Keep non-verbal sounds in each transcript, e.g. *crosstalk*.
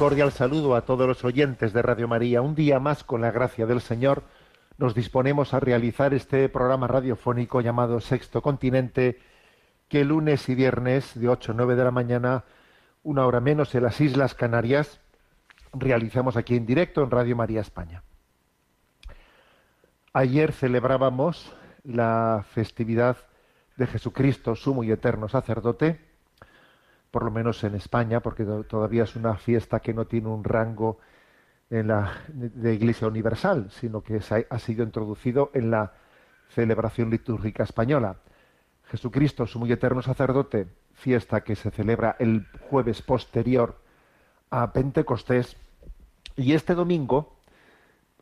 Cordial saludo a todos los oyentes de Radio María. Un día más, con la gracia del Señor, nos disponemos a realizar este programa radiofónico llamado Sexto Continente, que lunes y viernes de 8 a 9 de la mañana, una hora menos en las Islas Canarias, realizamos aquí en directo en Radio María España. Ayer celebrábamos la festividad de Jesucristo, sumo y eterno sacerdote, por lo menos en España, porque todavía es una fiesta que no tiene un rango en la de Iglesia Universal, sino que ha sido introducido en la celebración litúrgica española. Jesucristo, su muy eterno sacerdote, fiesta que se celebra el jueves posterior a Pentecostés, y este domingo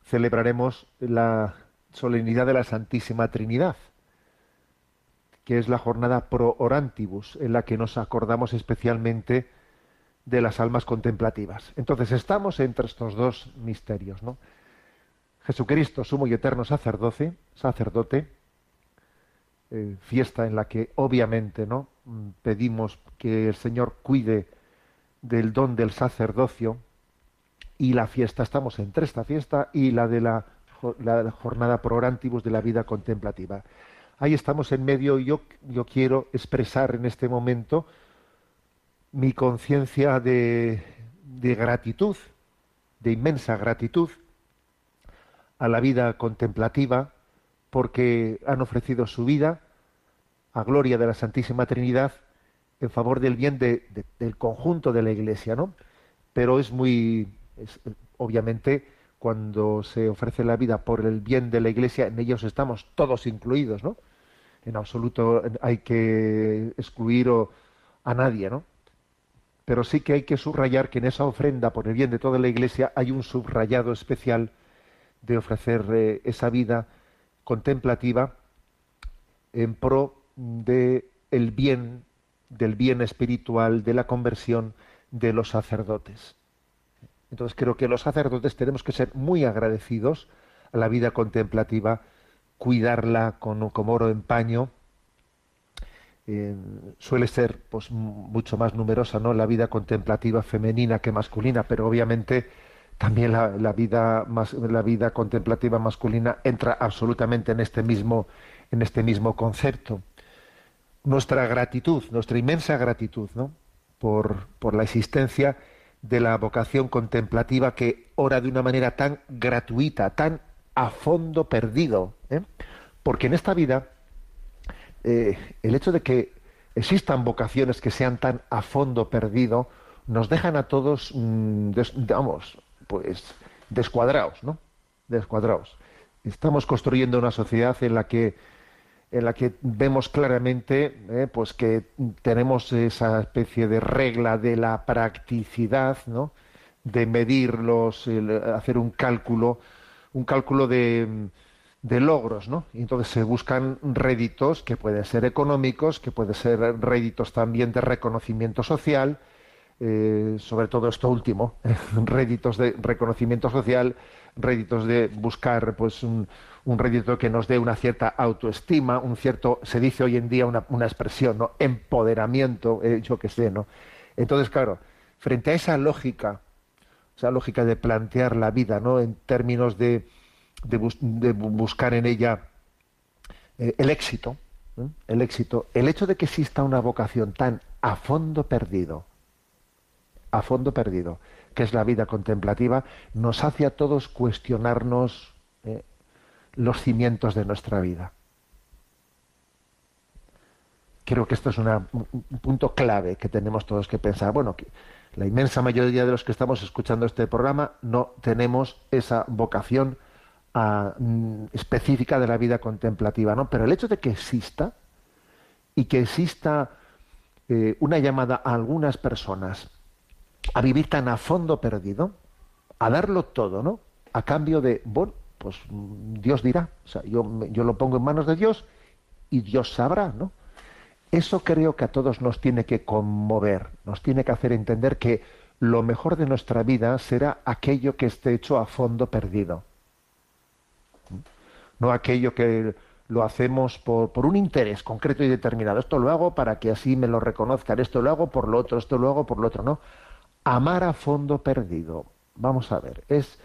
celebraremos la solemnidad de la Santísima Trinidad que es la jornada pro orantibus, en la que nos acordamos especialmente de las almas contemplativas. Entonces estamos entre estos dos misterios, ¿no? Jesucristo, sumo y eterno sacerdote, sacerdote, eh, fiesta en la que obviamente no mm, pedimos que el Señor cuide del don del sacerdocio y la fiesta estamos entre esta fiesta y la de la, la jornada pro orantibus de la vida contemplativa ahí estamos en medio y yo, yo quiero expresar en este momento mi conciencia de, de gratitud, de inmensa gratitud a la vida contemplativa, porque han ofrecido su vida a gloria de la Santísima Trinidad en favor del bien de, del conjunto de la Iglesia, ¿no? Pero es muy, obviamente, cuando se ofrece la vida por el bien de la Iglesia, en ellos estamos todos incluidos, ¿no? en absoluto hay que excluir a nadie, ¿no? Pero sí que hay que subrayar que en esa ofrenda por el bien de toda la Iglesia hay un subrayado especial de ofrecer eh, esa vida contemplativa en pro de el bien del bien espiritual, de la conversión de los sacerdotes. Entonces creo que los sacerdotes tenemos que ser muy agradecidos a la vida contemplativa cuidarla con, como oro en paño. Eh, suele ser pues mucho más numerosa no la vida contemplativa femenina que masculina pero obviamente también la, vida la vida contemplativa masculina entra absolutamente en este mismo en este mismo concepto nuestra gratitud nuestra inmensa gratitud ¿no? por, por la existencia de la vocación contemplativa que ora de una manera tan gratuita tan a fondo perdido. ¿eh? Porque en esta vida, eh, el hecho de que existan vocaciones que sean tan a fondo perdido, nos dejan a todos, mm, digamos, pues descuadrados, ¿no? Descuadrados. Estamos construyendo una sociedad en la que en la que vemos claramente ¿eh? pues que tenemos esa especie de regla de la practicidad, ¿no? de medirlos, hacer un cálculo un cálculo de, de logros, ¿no? Y entonces se buscan réditos que pueden ser económicos, que pueden ser réditos también de reconocimiento social, eh, sobre todo esto último, *laughs* réditos de reconocimiento social, réditos de buscar pues un, un, rédito que nos dé una cierta autoestima, un cierto, se dice hoy en día una, una expresión, ¿no? Empoderamiento, eh, yo qué sé, ¿no? Entonces, claro, frente a esa lógica esa lógica de plantear la vida, ¿no? En términos de, de, buscar en ella eh, el éxito, el éxito, el hecho de que exista una vocación tan a fondo perdido, a fondo perdido, que es la vida contemplativa, nos hace a todos cuestionarnos eh, los cimientos de nuestra vida. Creo que esto es un punto clave que tenemos todos que pensar. Bueno, la inmensa mayoría de los que estamos escuchando este programa no tenemos esa vocación ah, mm, específica de la vida contemplativa, ¿no? Pero el hecho de que exista y que exista eh, una llamada a algunas personas a vivir tan a fondo perdido, a darlo todo, ¿no? A cambio de, bueno, pues mm, Dios dirá, o sea, yo, yo lo pongo en manos de Dios y Dios sabrá, ¿no? Eso creo que a todos nos tiene que conmover, nos tiene que hacer entender que lo mejor de nuestra vida será aquello que esté hecho a fondo perdido. No aquello que lo hacemos por, por, un interés concreto y determinado. Esto lo hago para que así me lo reconozcan, esto lo hago por lo otro, esto lo hago por lo otro. No, amar a fondo perdido. Vamos a ver, es,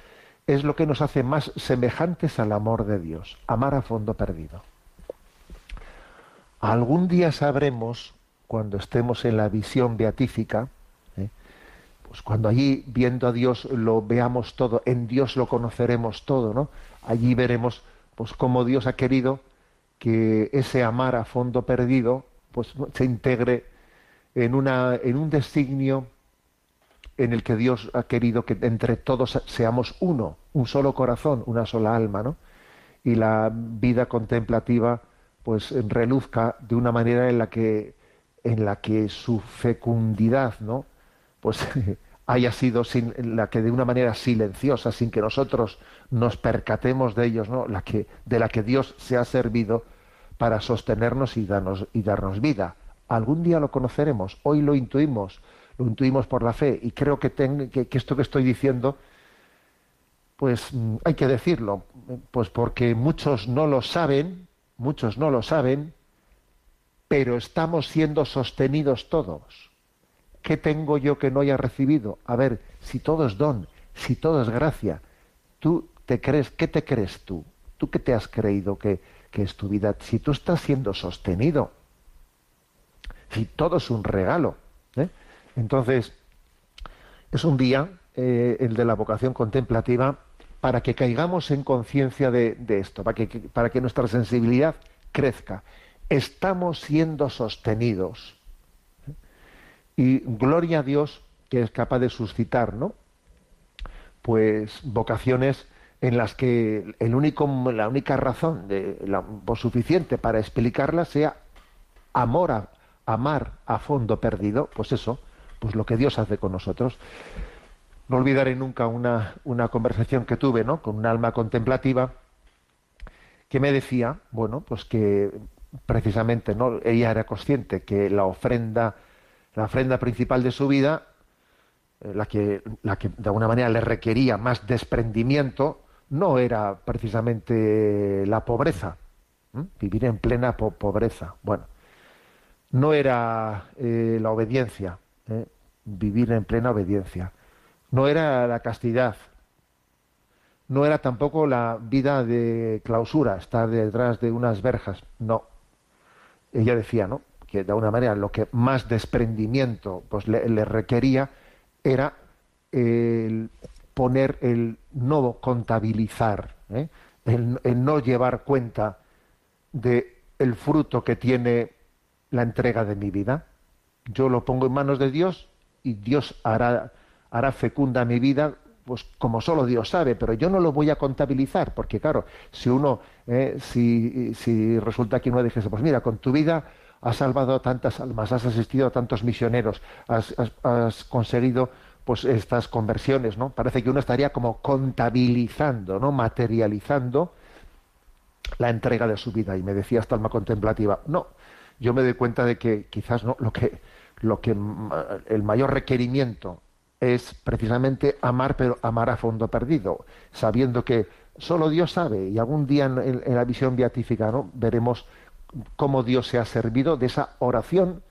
es lo que nos hace más semejantes al amor de Dios, amar a fondo perdido. Algún día sabremos, cuando estemos en la visión beatífica, ¿eh? pues cuando allí viendo a Dios lo veamos todo, en Dios lo conoceremos todo, ¿no? Allí veremos pues cómo Dios ha querido que ese amar a fondo perdido pues se integre en una en un designio en el que Dios ha querido que entre todos seamos uno, un solo corazón, una sola alma, ¿no? Y la vida contemplativa, pues reluzca de una manera en la que, en la que su fecundidad, ¿no? Pues *laughs* haya sido sin, la que de una manera silenciosa, sin que nosotros nos percatemos de ellos, ¿no? La que, de la que Dios se ha servido para sostenernos y darnos, y darnos vida. Algún día lo conoceremos, hoy lo intuimos, lo intuimos por la fe y creo que, esto que estoy diciendo, pues mm, hay que decirlo, pues porque muchos no lo saben, muchos no lo saben, pero estamos siendo sostenidos todos. ¿Qué tengo yo que no haya recibido? A ver, si todo es don, si todo es gracia, tú te crees, ¿qué te crees tú? ¿Tú qué te has creído que, que es tu vida? Si tú estás siendo sostenido, si todo es un regalo. Entonces, es un día, eh, el de la vocación contemplativa, para que caigamos en conciencia de, esto, para que, para que nuestra sensibilidad crezca. Estamos siendo sostenidos. Y gloria a Dios que es capaz de suscitar, ¿no? Pues vocaciones en las que el único, la única razón de, suficiente para explicarlas sea amor a, amar a fondo perdido, pues eso, pues lo que Dios hace con nosotros. No olvidaré nunca una, una conversación que tuve ¿no? con un alma contemplativa que me decía, bueno, pues que precisamente no ella era consciente que la ofrenda la ofrenda principal de su vida eh, la que la que de alguna manera le requería más desprendimiento no era precisamente la pobreza vivir en plena pobreza bueno no era eh, la obediencia ¿eh? Vivir en plena obediencia. No era la castidad, no era tampoco la vida de clausura, estar detrás de unas verjas, no. Ella decía, ¿no? Que de alguna manera lo que más desprendimiento pues, le, requería era el poner el no contabilizar, ¿eh? el, el, no llevar cuenta de el fruto que tiene la entrega de mi vida yo lo pongo en manos de Dios y Dios hará, hará fecunda mi vida pues como solo Dios sabe, pero yo no lo voy a contabilizar, porque claro, si uno, eh, si, si, resulta que uno dijese, pues mira, con tu vida has salvado tantas almas, has asistido a tantos misioneros, has, has, conseguido pues estas conversiones, ¿no? Parece que uno estaría como contabilizando, ¿no? Materializando la entrega de su vida. Y me decía esta alma contemplativa, no, yo me doy cuenta de que quizás no, lo que, lo que el mayor requerimiento es precisamente amar, pero amar a fondo perdido, sabiendo que solo Dios sabe, y algún día en, la visión beatífica ¿no? veremos cómo Dios se ha servido de esa oración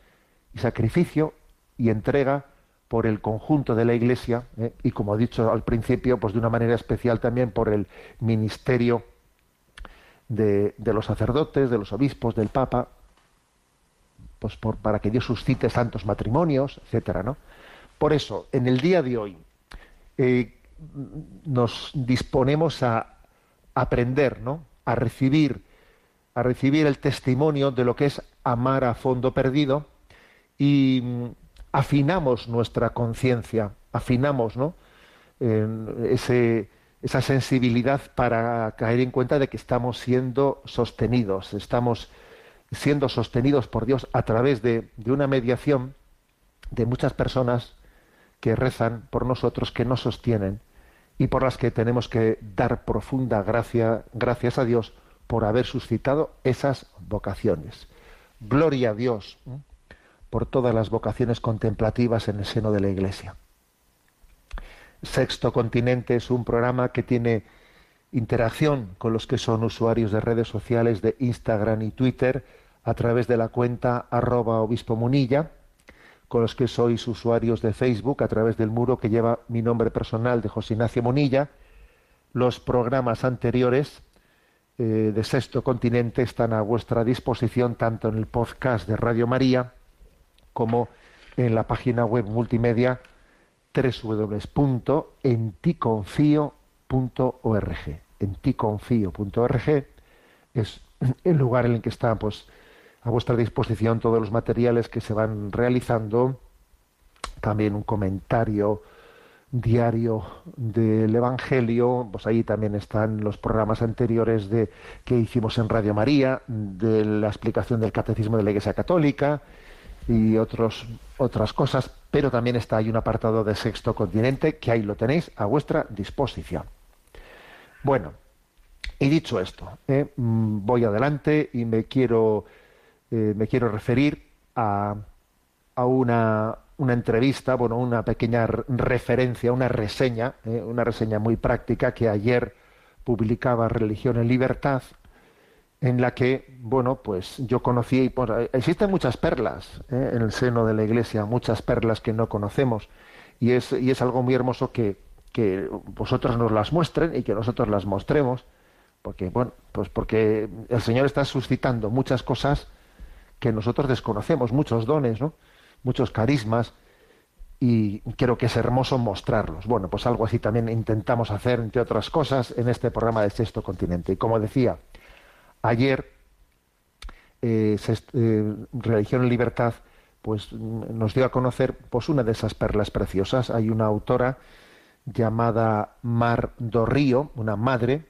y sacrificio y entrega por el conjunto de la Iglesia ¿eh? y como he dicho al principio, pues de una manera especial también por el ministerio de, de los sacerdotes, de los obispos, del Papa, pues para que Dios suscite santos matrimonios, etcétera, ¿no? Por eso, en el día de hoy, eh, nos disponemos a aprender, ¿no? A recibir, a recibir el testimonio de lo que es amar a fondo perdido y mm, afinamos nuestra conciencia, afinamos ¿no? esa sensibilidad para caer en cuenta de que estamos siendo sostenidos, estamos siendo sostenidos por Dios a través de, de una mediación de muchas personas que rezan por nosotros, que nos sostienen y por las que tenemos que dar profunda gracia, gracias a Dios por haber suscitado esas vocaciones. Gloria a Dios por todas las vocaciones contemplativas en el seno de la Iglesia. Sexto Continente es un programa que tiene interacción con los que son usuarios de redes sociales de Instagram y Twitter a través de la cuenta arroba obispo munilla, con los que sois usuarios de Facebook a través del muro que lleva mi nombre personal de José Ignacio Munilla. Los programas anteriores eh, de Sexto Continente están a vuestra disposición tanto en el podcast de Radio María como en la página web multimedia www.enticonfio.org. Enticonfio.org es el lugar en el que están pues, a vuestra disposición todos los materiales que se van realizando, también un comentario diario del Evangelio, pues ahí también están los programas anteriores de que hicimos en Radio María, de la explicación del Catecismo de la Iglesia Católica y otros, otras cosas, pero también está ahí un apartado de Sexto Continente que ahí lo tenéis a vuestra disposición. Bueno, y dicho esto, eh, mm, voy adelante y me quiero, eh, me quiero referir a, a una, una, entrevista, bueno, una pequeña referencia, una reseña, eh, una reseña muy práctica que ayer publicaba Religión en Libertad, en la que, bueno, pues yo conocí, y pues, existen muchas perlas ¿eh? en el seno de la Iglesia, muchas perlas que no conocemos, y es, y es algo muy hermoso que, que vosotros nos las muestren y que nosotros las mostremos, porque, bueno, pues porque el Señor está suscitando muchas cosas que nosotros desconocemos, muchos dones, ¿no? muchos carismas, y creo que es hermoso mostrarlos. Bueno, pues algo así también intentamos hacer, entre otras cosas, en este programa de Sexto Continente. Y como decía, Ayer, eh, eh, Religión y Libertad pues, nos dio a conocer pues, una de esas perlas preciosas. Hay una autora llamada Mar do Río, una madre,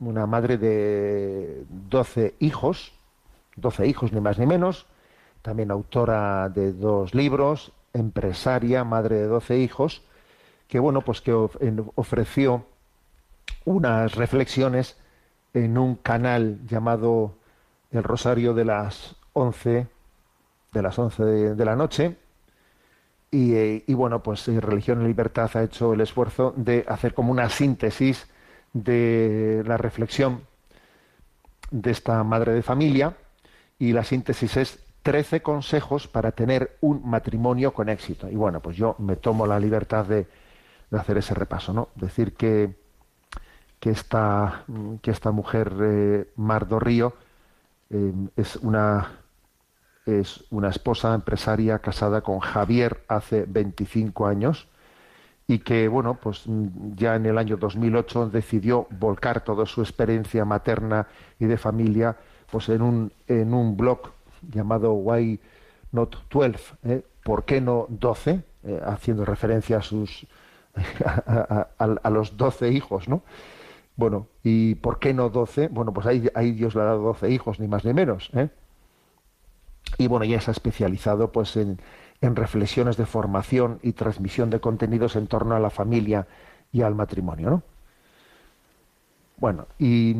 una madre de 12 hijos, 12 hijos ni más ni menos, también autora de dos libros, empresaria, madre de 12 hijos, que bueno, pues que ofreció unas reflexiones en un canal llamado El Rosario de las 11 de las 11 de, la noche. Eh, y, bueno pues eh, Religión y Libertad ha hecho el esfuerzo de hacer como una síntesis de la reflexión de esta madre de familia y la síntesis es 13 consejos para tener un matrimonio con éxito. Y bueno, pues yo me tomo la libertad de, hacer ese repaso, ¿no? Decir que que esta, que esta mujer, eh, Mardo Río, eh, es, una, es una esposa empresaria casada con Javier hace 25 años y que, bueno, pues ya en el año 2008 decidió volcar toda su experiencia materna y de familia pues en un, en un blog llamado Why Not 12, ¿eh? ¿por qué no 12? haciendo referencia a sus *laughs* a, los 12 hijos, ¿no? Bueno, ¿y por qué no doce? Bueno, pues ahí, Dios le ha dado doce hijos, ni más ni menos. ¿eh? Y bueno, ya se ha especializado pues en, en reflexiones de formación y transmisión de contenidos en torno a la familia y al matrimonio, ¿no? Bueno, y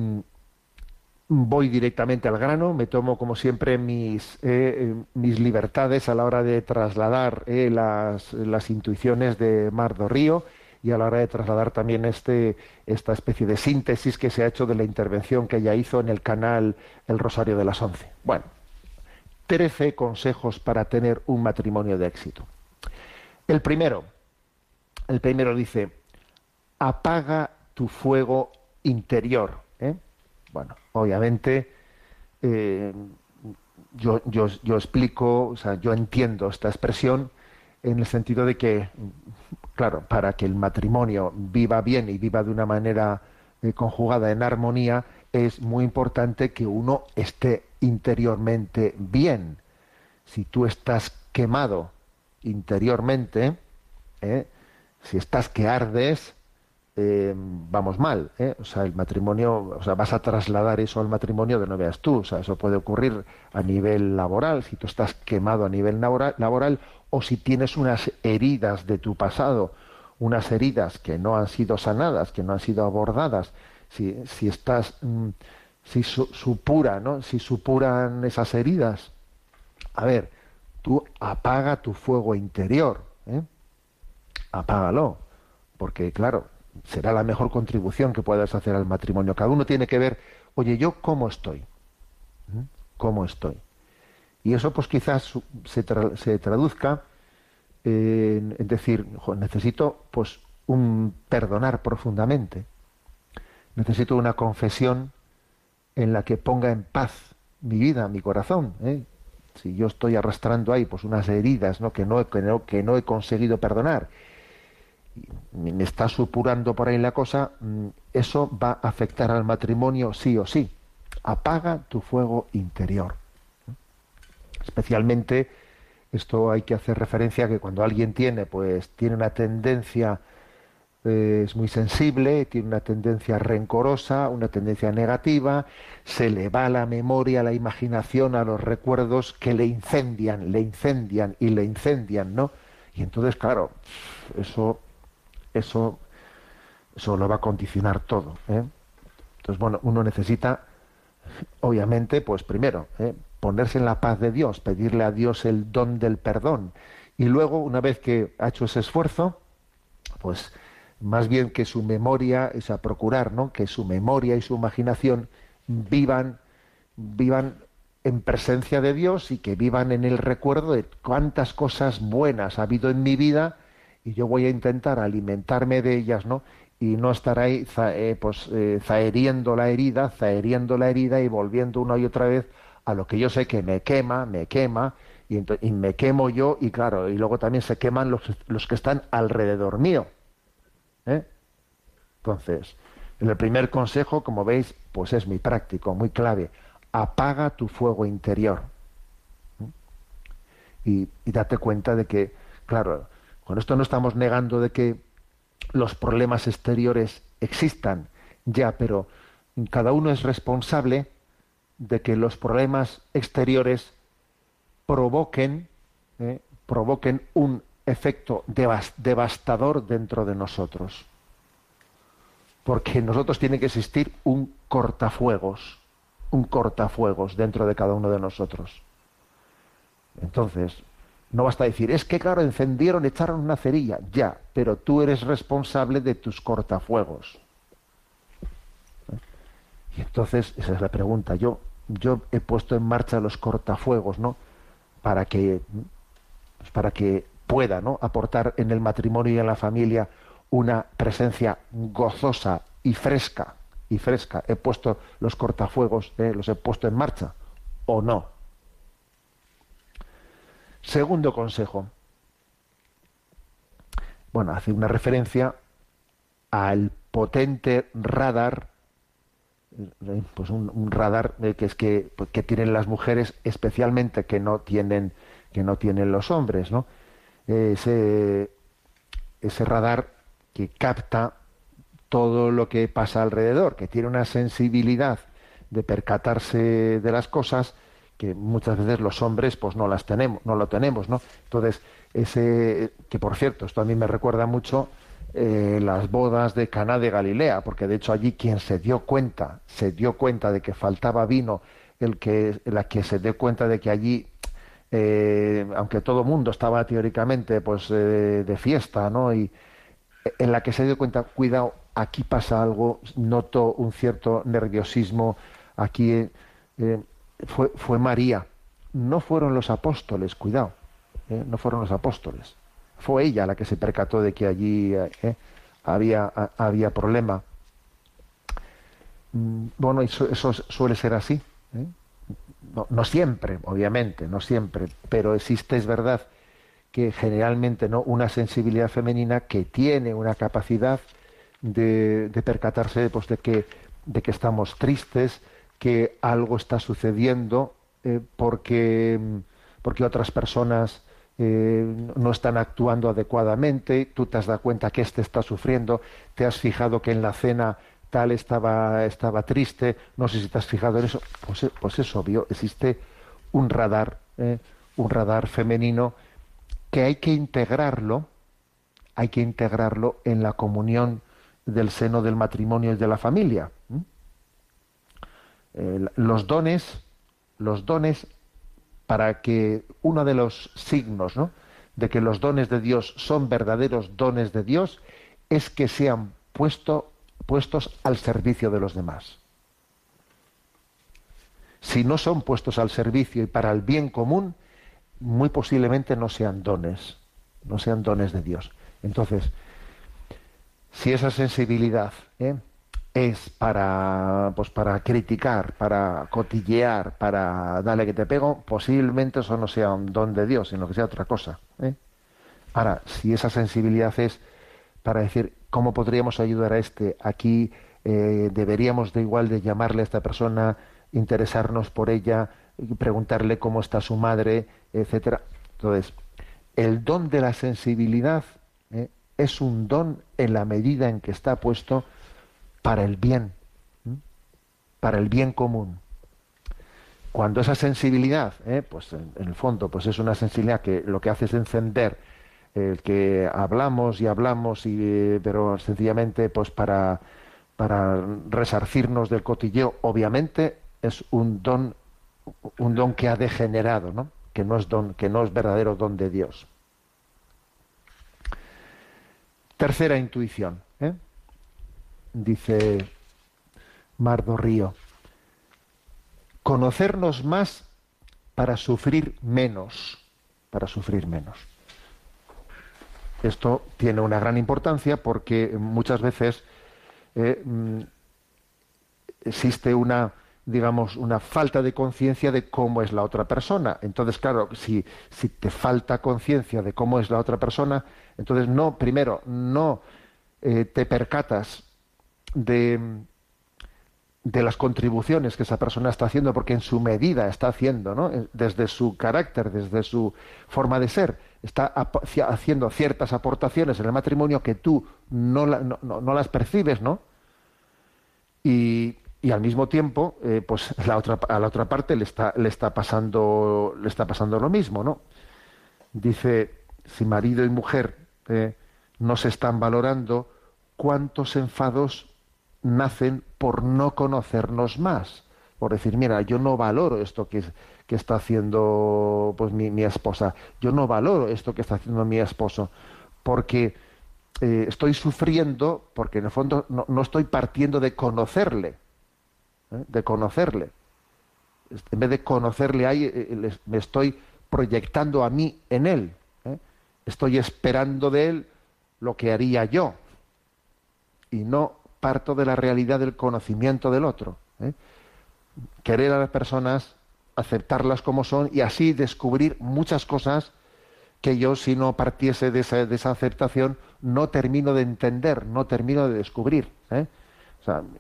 voy directamente al grano, me tomo como siempre mis, eh, eh, mis libertades a la hora de trasladar las, las, intuiciones de Mardo Río y a la hora de trasladar también este, esta especie de síntesis que se ha hecho de la intervención que ella hizo en el canal El Rosario de las Once. Bueno, trece consejos para tener un matrimonio de éxito. El primero, el primero dice, apaga tu fuego interior. ¿eh? Bueno, obviamente eh, yo, yo, explico, o sea, yo entiendo esta expresión en el sentido de que claro, para que el matrimonio viva bien y viva de una manera eh, conjugada en armonía, es muy importante que uno esté interiormente bien. Si tú estás quemado interiormente, ¿eh? si estás que ardes, eh, vamos mal, ¿eh? o sea, el matrimonio, o sea, vas a trasladar eso al matrimonio de no veas tú, o sea, eso puede ocurrir a nivel laboral, si tú estás quemado a nivel laboral, o si tienes unas heridas de tu pasado, unas heridas que no han sido sanadas, que no han sido abordadas, si, si estás, mm, si supura, ¿no? Si supuran esas heridas, a ver, tú apaga tu fuego interior, ¿eh? apágalo, porque claro, será la mejor contribución que puedas hacer al matrimonio. Cada uno tiene que ver, oye, yo cómo estoy, ¿Mm? cómo estoy. Y eso pues quizás se, traduzca en, decir, necesito pues un perdonar profundamente, necesito una confesión en la que ponga en paz mi vida, mi corazón. ¿eh? Si yo estoy arrastrando ahí pues unas heridas no, que, no, que no he conseguido perdonar me está supurando por ahí la cosa, mm, eso va a afectar al matrimonio sí o sí. Apaga tu fuego interior. Especialmente esto hay que hacer referencia a que cuando alguien tiene, pues tiene una tendencia, eh, es muy sensible, tiene una tendencia rencorosa, una tendencia negativa, se le va la memoria, la imaginación, a los recuerdos que le incendian, le incendian y le incendian, ¿no? Y entonces, claro, eso eso, eso lo va a condicionar todo. ¿eh? Entonces, bueno, uno necesita, obviamente, pues primero, ¿eh? ponerse en la paz de Dios, pedirle a Dios el don del perdón. Y luego, una vez que ha hecho ese esfuerzo, pues más bien que su memoria, es a procurar, ¿no? Que su memoria y su imaginación vivan, vivan en presencia de Dios y que vivan en el recuerdo de cuántas cosas buenas ha habido en mi vida y yo voy a intentar alimentarme de ellas, ¿no? Y no estar ahí eh, pues, eh, zaheriendo la herida, zaheriendo la herida y volviendo una y otra vez a lo que yo sé que me quema, me quema, y, me quemo yo, y claro, y luego también se queman los, los que están alrededor mío. ¿eh? Entonces, el primer consejo, como veis, pues es muy práctico, muy clave. Apaga tu fuego interior. Y, y date cuenta de que, claro, esto no estamos negando de que los problemas exteriores existan, ya, pero cada uno es responsable de que los problemas exteriores provoquen, eh, provoquen un efecto devastador dentro de nosotros. Porque en nosotros tiene que existir un cortafuegos, un cortafuegos dentro de cada uno de nosotros. Entonces, no basta decir, es que claro, encendieron, echaron una cerilla, ya, pero tú eres responsable de tus cortafuegos. Y entonces, esa es la pregunta. Yo, yo he puesto en marcha los cortafuegos, ¿no? Para que, pues para que pueda, ¿no? Aportar en el matrimonio y en la familia una presencia gozosa y fresca, y fresca. He puesto los cortafuegos, ¿eh? los he puesto en marcha, o no. Segundo consejo. Bueno, hace una referencia al potente radar, eh, pues un, radar pues, que, tienen las mujeres, especialmente que no tienen, que no tienen los hombres, ¿no? Ese radar que capta todo lo que pasa alrededor, que tiene una sensibilidad de percatarse de las cosas que muchas veces los hombres pues no las tenemos, no lo tenemos, ¿no? Entonces, ese, que por cierto, esto a mí me recuerda mucho eh, las bodas de Caná de Galilea, porque de hecho allí quien se dio cuenta, se dio cuenta de que faltaba vino, el que, la que se dio cuenta de que allí, eh, aunque todo mundo estaba teóricamente pues eh, de fiesta, ¿no? Y en la que se dio cuenta, cuidado, aquí pasa algo, noto un cierto nerviosismo, aquí fue, fue María, no fueron los apóstoles, cuidado, ¿eh? no fueron los apóstoles. Fue ella la que se percató de que allí ¿eh? había, había problema. Mm, bueno, eso, eso suele ser así. ¿eh? No, no, siempre, obviamente, no siempre, pero existe, es verdad, que generalmente no una sensibilidad femenina que tiene una capacidad de, de percatarse pues, de, que, de que estamos tristes, que algo está sucediendo eh, porque, porque otras personas eh, no están actuando adecuadamente, tú te has dado cuenta que éste está sufriendo, te has fijado que en la cena tal estaba, estaba triste, no sé si te has fijado en eso, pues, pues es obvio, existe un radar, ¿eh? un radar femenino que hay que integrarlo, hay que integrarlo en la comunión del seno del matrimonio y de la familia. Eh, los dones, los dones, para que uno de los signos ¿no? de que los dones de Dios son verdaderos dones de Dios es que sean puesto, puestos al servicio de los demás. Si no son puestos al servicio y para el bien común, muy posiblemente no sean dones, no sean dones de Dios. Entonces, si esa sensibilidad ¿eh? Es para, pues para criticar, para cotillear, para darle que te pego, posiblemente eso no sea un don de Dios, sino que sea otra cosa. ¿eh? Ahora, si esa sensibilidad es para decir cómo podríamos ayudar a este, aquí eh, deberíamos de igual de llamarle a esta persona, interesarnos por ella, preguntarle cómo está su madre, etcétera. Entonces, el don de la sensibilidad ¿eh? es un don en la medida en que está puesto para el bien, para el bien común. Cuando esa sensibilidad, ¿eh? pues en, el fondo, pues es una sensibilidad que lo que hace es encender el que hablamos y hablamos y pero sencillamente pues para para resarcirnos del cotilleo obviamente es un don un don que ha degenerado, ¿no? Que no es don, que no es verdadero don de Dios. Tercera intuición, ¿eh? Dice Mardo Río. Conocernos más para sufrir menos, para sufrir menos. Esto tiene una gran importancia porque muchas veces eh, mm, existe una digamos, una falta de conciencia de cómo es la otra persona. Entonces, claro, si, si te falta conciencia de cómo es la otra persona, entonces no, primero, no eh, te percatas de, de las contribuciones que esa persona está haciendo, porque en su medida está haciendo, ¿no? Eh, desde su carácter, desde su forma de ser, está haciendo ciertas aportaciones en el matrimonio que tú no, no, no las percibes, ¿no? Y, y al mismo tiempo eh, pues *laughs* la otra, a la otra parte le está, le está pasando le está pasando lo mismo no dice si marido y mujer eh, no se están valorando cuántos enfados nacen por no conocernos más por decir mira yo no valoro esto que, que está haciendo pues mi, mi, esposa yo no valoro esto que está haciendo mi esposo porque eh, estoy sufriendo porque en el fondo no, no estoy partiendo de conocerle ¿eh? de conocerle. En vez de conocerle ahí, eh, me estoy proyectando a mí en él. Estoy esperando de él lo que haría yo. Y no parto de la realidad del conocimiento del otro. Querer a las personas, aceptarlas como son y así descubrir muchas cosas que yo, si no partiese de esa, de esa aceptación, no termino de entender, no termino de descubrir. ¿eh?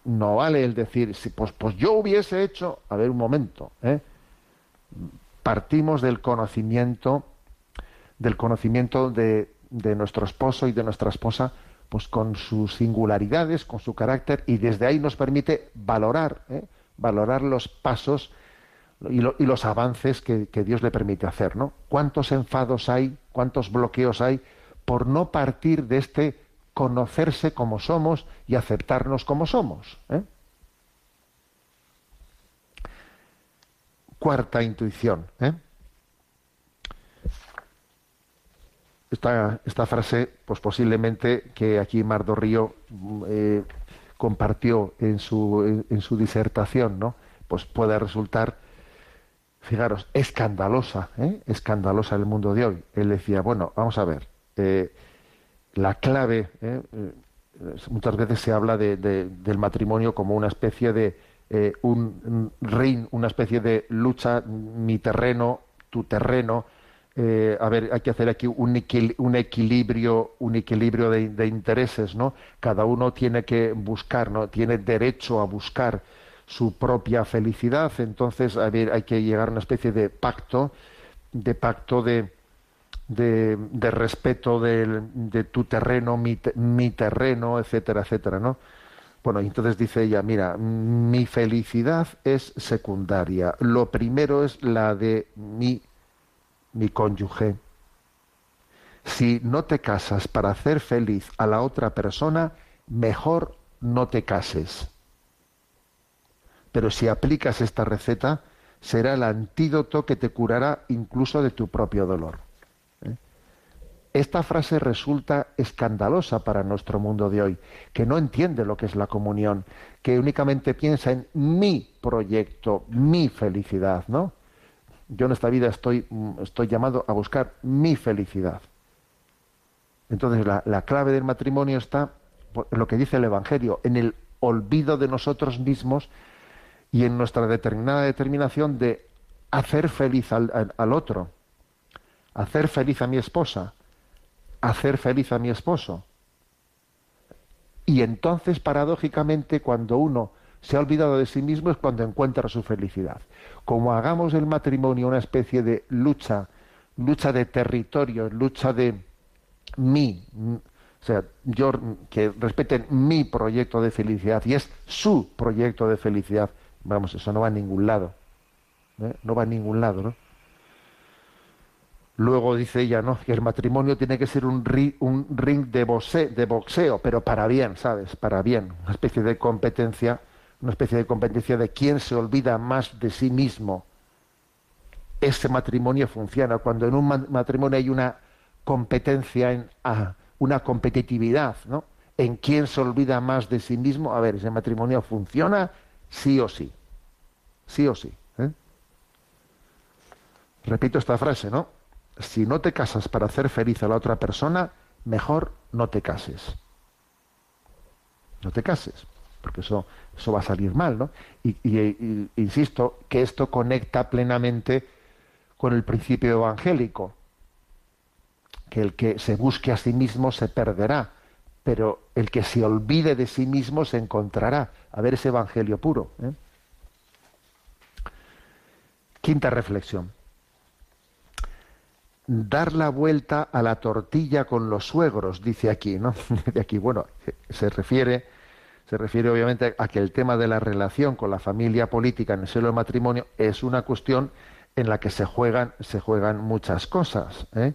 No vale el decir, si, pues, pues yo hubiese hecho, a ver un momento, ¿eh? partimos del conocimiento, del conocimiento de, de, nuestro esposo y de nuestra esposa, pues con sus singularidades, con su carácter, y desde ahí nos permite valorar, ¿eh? valorar los pasos y, lo, y los avances que, que, Dios le permite hacer, ¿no? ¿Cuántos enfados hay, cuántos bloqueos hay por no partir de este conocerse como somos y aceptarnos como somos. ¿eh? Cuarta intuición. ¿eh? Esta, esta, frase, pues posiblemente que aquí Mardo Río eh, compartió en su, en, su disertación, ¿no? Pues puede resultar, fijaros, escandalosa, ¿eh? escandalosa el mundo de hoy. Él decía, bueno, vamos a ver, eh, la clave, ¿eh? eh muchas veces se habla de, de, del matrimonio como una especie de un ring, una especie de lucha, mi terreno, tu terreno. Eh, a ver, hay que hacer aquí un, equil un equilibrio, un equilibrio de, intereses, ¿no? Cada uno tiene que buscar, ¿no? Tiene derecho a buscar su propia felicidad. Entonces, a ver, hay que llegar a una especie de pacto, de pacto de, de, respeto del- de, tu terreno, mi, mi terreno, etcétera, etcétera, ¿no? Bueno, y entonces dice ella, mira, mi felicidad es secundaria. Lo primero es la de mi, mi cónyuge. Si no te casas para hacer feliz a la otra persona, mejor no te cases. Pero si aplicas esta receta, será el antídoto que te curará incluso de tu propio dolor. ¿eh? Esta frase resulta escandalosa para nuestro mundo de hoy, que no entiende lo que es la comunión, que únicamente piensa en mi proyecto, mi felicidad, ¿no? Yo en esta vida estoy, mm, estoy llamado a buscar mi felicidad. Entonces la, la clave del matrimonio está en lo que dice el Evangelio, en el olvido de nosotros mismos y en nuestra determinada determinación de hacer feliz al, al- al otro, hacer feliz a mi esposa, hacer feliz a mi esposo. Y entonces, paradójicamente, cuando uno se ha olvidado de sí mismo es cuando encuentra su felicidad. Como hagamos del matrimonio una especie de lucha, lucha de territorio, lucha de mí, o sea, yo que respeten mi proyecto de felicidad y es su proyecto de felicidad. Vamos, eso no va a ningún lado. ¿eh? No va a ningún lado, ¿no? Luego dice ella, ¿no? Que el matrimonio tiene que ser un, ri- un ring de, boxe- de boxeo, pero para bien, ¿sabes? Para bien. Una especie de competencia, una especie de competencia de quién se olvida más de sí mismo. Ese matrimonio funciona. Cuando en un ma- matrimonio hay una competencia, en, ah, una competitividad, ¿no? En quién se olvida más de sí mismo, a ver, ese matrimonio funciona sí o sí. Sí o sí. ¿eh? Repito esta frase, ¿no? Si no te casas para hacer feliz a la otra persona, mejor no te cases. No te cases, porque eso, eso va a salir mal, ¿no? Y, insisto que esto conecta plenamente con el principio evangélico, que el que se busque a sí mismo se perderá, pero el que se olvide de sí mismo se encontrará. A ver ese evangelio puro. ¿eh? Quinta reflexión. Dar la vuelta a la tortilla con los suegros, dice aquí, ¿no? *laughs* De aquí, bueno, se refiere, se refiere obviamente a que el tema de la relación con la familia política en el seno del matrimonio es una cuestión en la que se juegan, muchas cosas. ¿eh?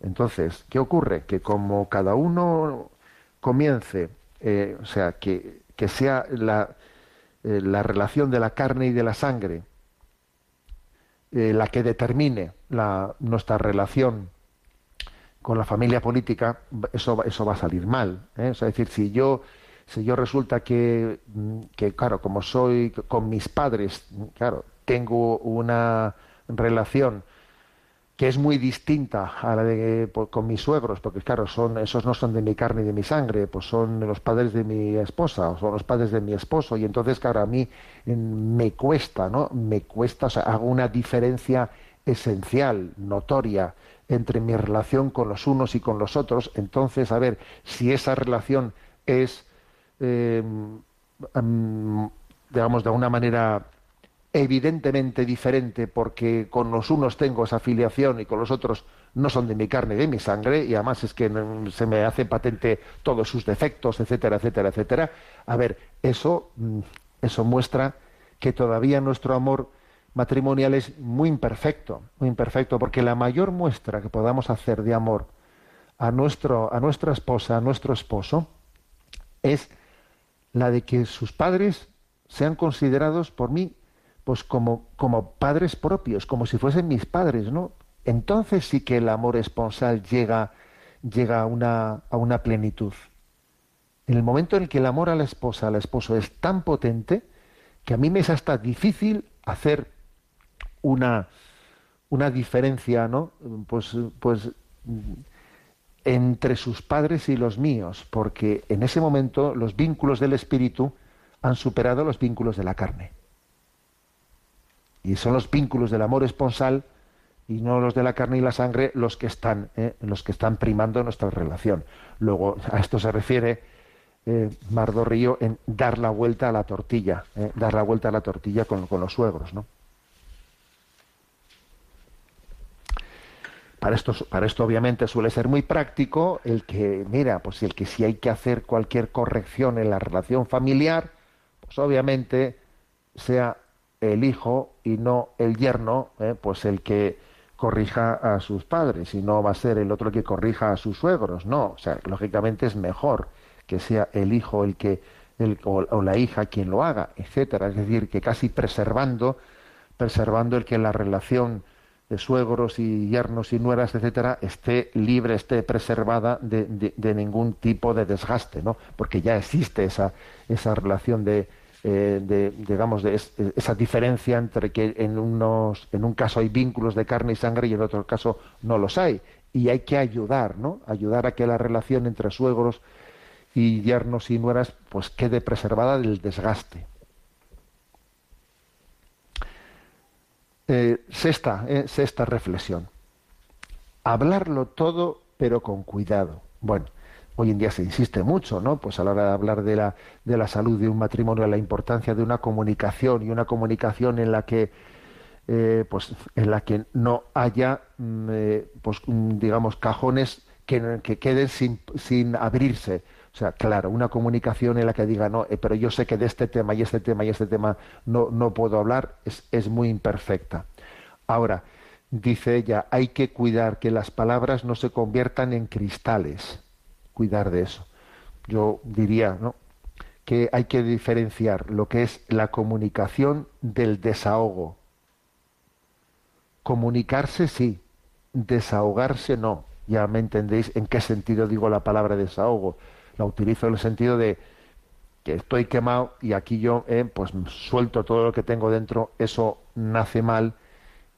Entonces, ¿qué ocurre? Que como cada uno comience, eh, o sea, que, sea la, eh, la relación de la carne y de la sangre la que determine nuestra relación con la familia política, eso, va- a salir mal. es decir, si yo, si yo resulta que, mm, que, claro, como soy con mis padres, claro, tengo una relación que es muy distinta a la de po- con mis suegros, porque claro, son esos no son de mi carne y de mi sangre, pues son los padres de mi esposa o son los padres de mi esposo y entonces claro, a mí mm, me cuesta, ¿no? Me cuesta, o sea, hago una diferencia esencial, notoria entre mi relación con los unos y con los otros, entonces a ver si esa relación es eh, mm, digamos de alguna manera evidentemente diferente porque con los unos tengo esa afiliación y con los otros no son de mi carne de mi sangre y además es que se me hace patente todos sus defectos, etcétera, etcétera, etcétera. A ver, eso, mm, eso muestra que todavía nuestro amor matrimonial es muy imperfecto, muy imperfecto, porque la mayor muestra que podamos hacer de amor a, nuestro, a nuestra esposa, a nuestro esposo, es la de que sus padres sean considerados por mí pues como, como padres propios, como si fuesen mis padres, ¿no? Entonces sí que el amor esponsal llega, llega a, una, a una plenitud. En el momento en el que el amor a la esposa, al esposo es tan potente, que a mí me es hasta difícil hacer una, una diferencia, ¿no? Pues, pues entre sus padres y los míos, porque en ese momento los vínculos del espíritu han superado los vínculos de la carne. Y son los vínculos del amor esponsal y no los de la carne y la sangre los que están, ¿eh? los que están primando nuestra relación. Luego, a esto se refiere eh, Mardo Río en dar la vuelta a la tortilla, ¿eh? dar la vuelta a la tortilla con, con los suegros, ¿no? Para esto, para esto obviamente suele ser muy práctico el que, mira, pues el que si hay que hacer cualquier corrección en la relación familiar, pues obviamente sea el hijo y no el yerno, ¿eh? pues el que corrija a sus padres y no va a ser el otro el que corrija a sus suegros, no, o sea, lógicamente es mejor que sea el hijo el que el, o, la hija quien lo haga, etcétera, es decir, que casi preservando preservando el que la relación suegros y yernos y nueras, etcétera, esté libre, esté preservada de, de, ningún tipo de desgaste, ¿no? Porque ya existe esa, esa relación de, eh, de digamos, de esa diferencia entre que en, unos, en un caso hay vínculos de carne y sangre y en otro caso no los hay. Y hay que ayudar, ¿no? Ayudar a que la relación entre suegros y yernos y nueras pues quede preservada del desgaste. Eh, sexta, eh, sexta reflexión. Hablarlo todo, pero con cuidado. Bueno, hoy en día se insiste mucho, ¿no? Pues a la hora de hablar de la, de la salud de un matrimonio, la importancia de una comunicación y una comunicación en la que, eh, pues, en la que no haya, mm, pues, mm, digamos, cajones que, que queden sin abrirse, o sea, claro, una comunicación en la que diga, no, eh, pero yo sé que de este tema y este tema y este tema no, no puedo hablar, es, es muy imperfecta. Ahora, dice ella, hay que cuidar que las palabras no se conviertan en cristales. Cuidar de eso. Yo diría, ¿no? que hay que diferenciar lo que es la comunicación del desahogo. Comunicarse sí, desahogarse no. Ya me entendéis en qué sentido digo la palabra desahogo la utilizo en el sentido de que estoy quemado y aquí yo eh, pues suelto todo lo que tengo dentro, eso nace mal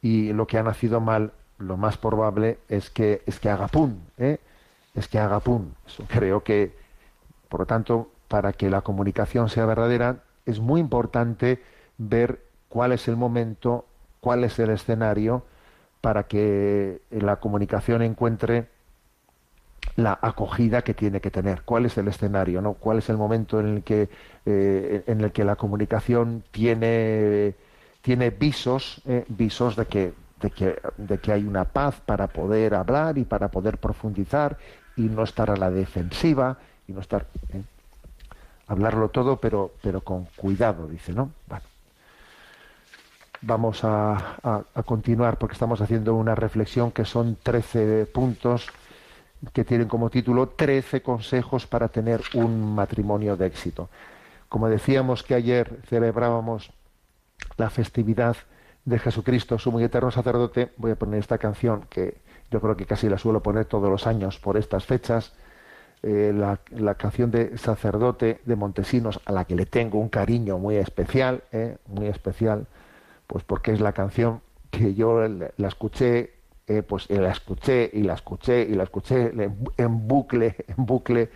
y lo que ha nacido mal, lo más probable es que es que haga pum, ¿eh? es que haga pum. Eso creo que, por lo tanto, para que la comunicación sea verdadera, es muy importante ver cuál es el momento, cuál es el escenario para que la comunicación encuentre la acogida que tiene que tener, cuál es el escenario, ¿no? cuál es el momento en el que, eh, en el que la comunicación tiene, tiene visos, eh, visos de que, de, que, de que hay una paz para poder hablar y para poder profundizar y no estar a la defensiva y no estar ¿eh? hablarlo todo pero pero con cuidado dice no vamos a, a, a continuar porque estamos haciendo una reflexión que son 13 puntos que tienen como título 13 consejos para tener un matrimonio de éxito. Como decíamos que ayer celebrábamos la festividad de Jesucristo, su muy eterno sacerdote, voy a poner esta canción que yo creo que casi la suelo poner todos los años por estas fechas, eh, la, canción de sacerdote de Montesinos, a la que le tengo un cariño muy especial, eh, muy especial, pues porque es la canción que yo la escuché eh, pues la escuché y la escuché y la escuché en bucle, *laughs* en bucle,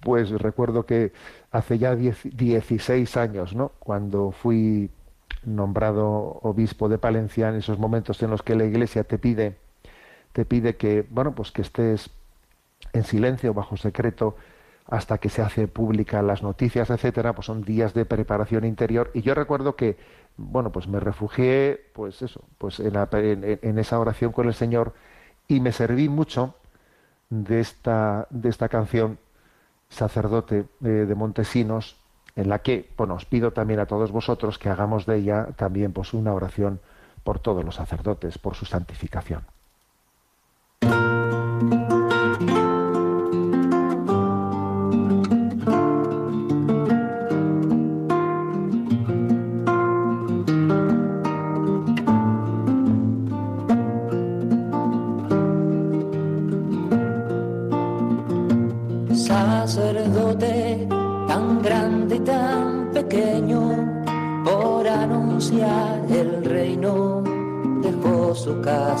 pues recuerdo que hace ya 16 años, ¿no? Cuando fui nombrado obispo de Palencia, en esos momentos en los que la Iglesia te pide, te pide que, bueno, pues que estés en silencio, bajo secreto, hasta que se hace pública las noticias, etcétera, pues son días de preparación interior. Y yo recuerdo que bueno, pues me refugié, pues eso, pues en, esa oración con el Señor y me serví mucho de esta, de esta canción sacerdote de Montesinos, en la que, bueno, os pido también a todos vosotros que hagamos de ella también pues una oración por todos los sacerdotes, por su santificación.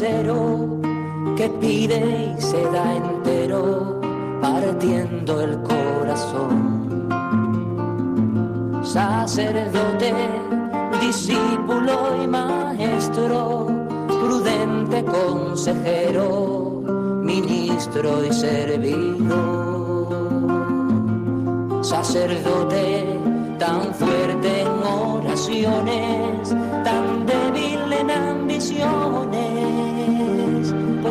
Diosero, que pide y se da entero, partiendo el corazón. Sacerdote, discípulo y maestro, prudente consejero, ministro y servidor. Sacerdote, tan fuerte en oraciones,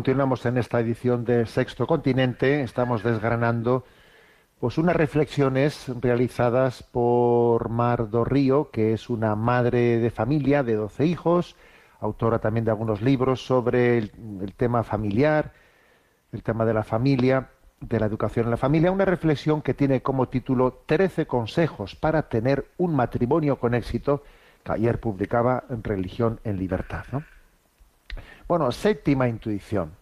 Continuamos en esta edición de Sexto Continente. Estamos desgranando pues unas reflexiones realizadas por Mar do Río, que es una madre de familia de 12 hijos, autora también de algunos libros sobre el, el tema familiar, el tema de la familia, de la educación en la familia. Una reflexión que tiene como título 13 consejos para tener un matrimonio con éxito, que ayer publicaba en Religión en Libertad. ¿no? Bueno, séptima intuición.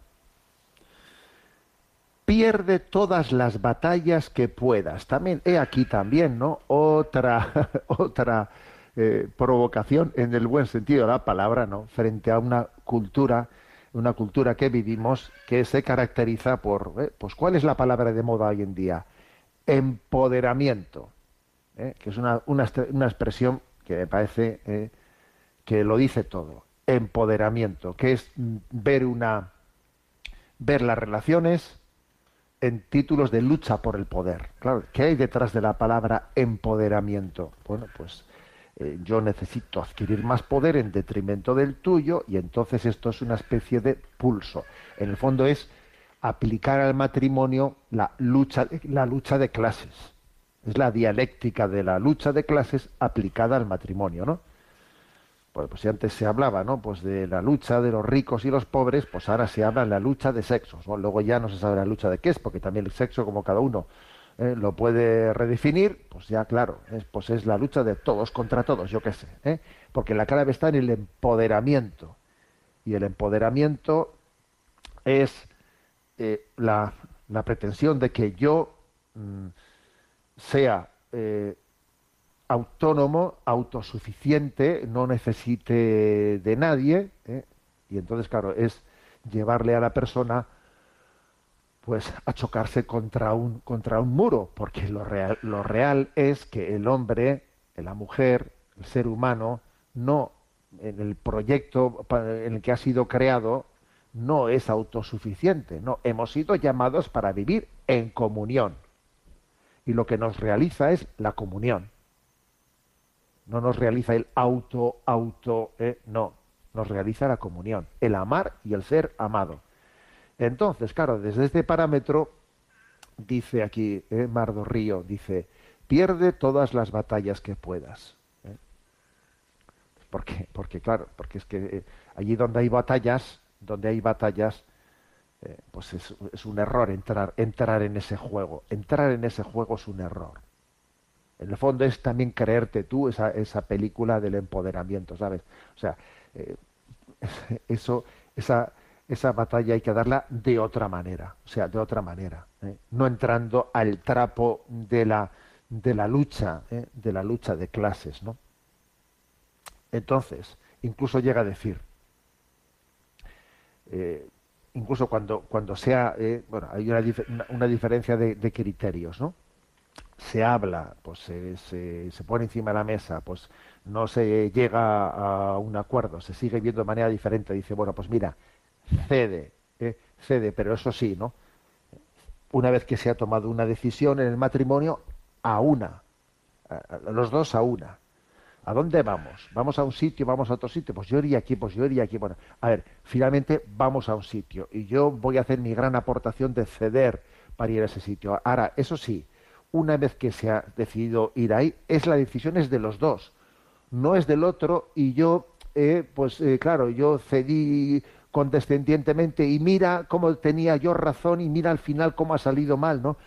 Pierde todas las batallas que puedas. También, he aquí también, ¿no? Otra, *laughs* otra eh, provocación en el buen sentido de la palabra, ¿no? Frente a una cultura, una cultura que vivimos que se caracteriza por, eh, pues, ¿cuál es la palabra de moda hoy en día? Empoderamiento, ¿eh? que es una, una, expresión que me parece que lo dice todo empoderamiento, que es ver una ver las relaciones en títulos de lucha por el poder. Claro, ¿qué hay detrás de la palabra empoderamiento? Bueno, pues eh, yo necesito adquirir más poder en detrimento del tuyo y entonces esto es una especie de pulso. En el fondo es aplicar al matrimonio la lucha, la lucha de clases. Es la dialéctica de la lucha de clases aplicada al matrimonio, ¿no? Pues, pues, si antes se hablaba, ¿no? Pues de la lucha de los ricos y los pobres, pues ahora se habla de la lucha de sexos. Luego ya no se sabe la lucha de qué es, porque también el sexo, como cada uno ¿eh? lo puede redefinir, pues ya claro, es, pues es la lucha de todos contra todos, yo qué sé. ¿eh? Porque la clave está en el empoderamiento. Y el empoderamiento es eh, la, pretensión de que yo mmm, sea eh, autónomo, autosuficiente, no necesite de nadie, ¿eh? y entonces, claro, es llevarle a la persona pues a chocarse contra un, contra un muro, porque lo real, lo real es que el hombre, la mujer, el ser humano, no, en el proyecto en el que ha sido creado, no es autosuficiente, no, hemos sido llamados para vivir en comunión. Y lo que nos realiza es la comunión no nos realiza el auto, auto, eh, no, nos realiza la comunión, el amar y el ser amado. Entonces, claro, desde este parámetro, dice aquí eh, Mardo Río, dice, pierde todas las batallas que puedas. ¿eh? ¿Por qué? Porque, claro, porque es que eh, allí donde hay batallas, donde hay batallas, pues es, es, un error entrar, entrar en ese juego. Entrar en ese juego es un error. En el fondo es también creerte tú esa, esa película del empoderamiento, ¿sabes? O sea, eh, *laughs* eso, esa, esa batalla hay que darla de otra manera, o sea, de otra manera, ¿eh? no entrando al trapo de la, de la lucha, ¿eh? de la lucha de clases, ¿no? Entonces, incluso llega a decir, incluso cuando, cuando sea, bueno, hay una, una diferencia de, de criterios, ¿no? Se habla, pues se, se, pone encima de la mesa, pues no se llega a un acuerdo, se sigue viendo de manera diferente, dice, bueno, pues mira, cede, ¿eh? cede, pero eso sí, ¿no? Una vez que se ha tomado una decisión en el matrimonio, a una, a los dos a una. ¿A dónde vamos? ¿Vamos a un sitio? ¿Vamos a otro sitio? Pues yo iría aquí, pues yo iría aquí. Bueno, a ver, finalmente vamos a un sitio y yo voy a hacer mi gran aportación de ceder para ir a ese sitio. Ahora, eso sí, una vez que se ha decidido ir ahí, es la decisión es de los dos, no es del otro y yo, eh, pues eh, claro, yo cedí condescendientemente y mira cómo tenía yo razón y mira al final cómo ha salido mal, ¿no?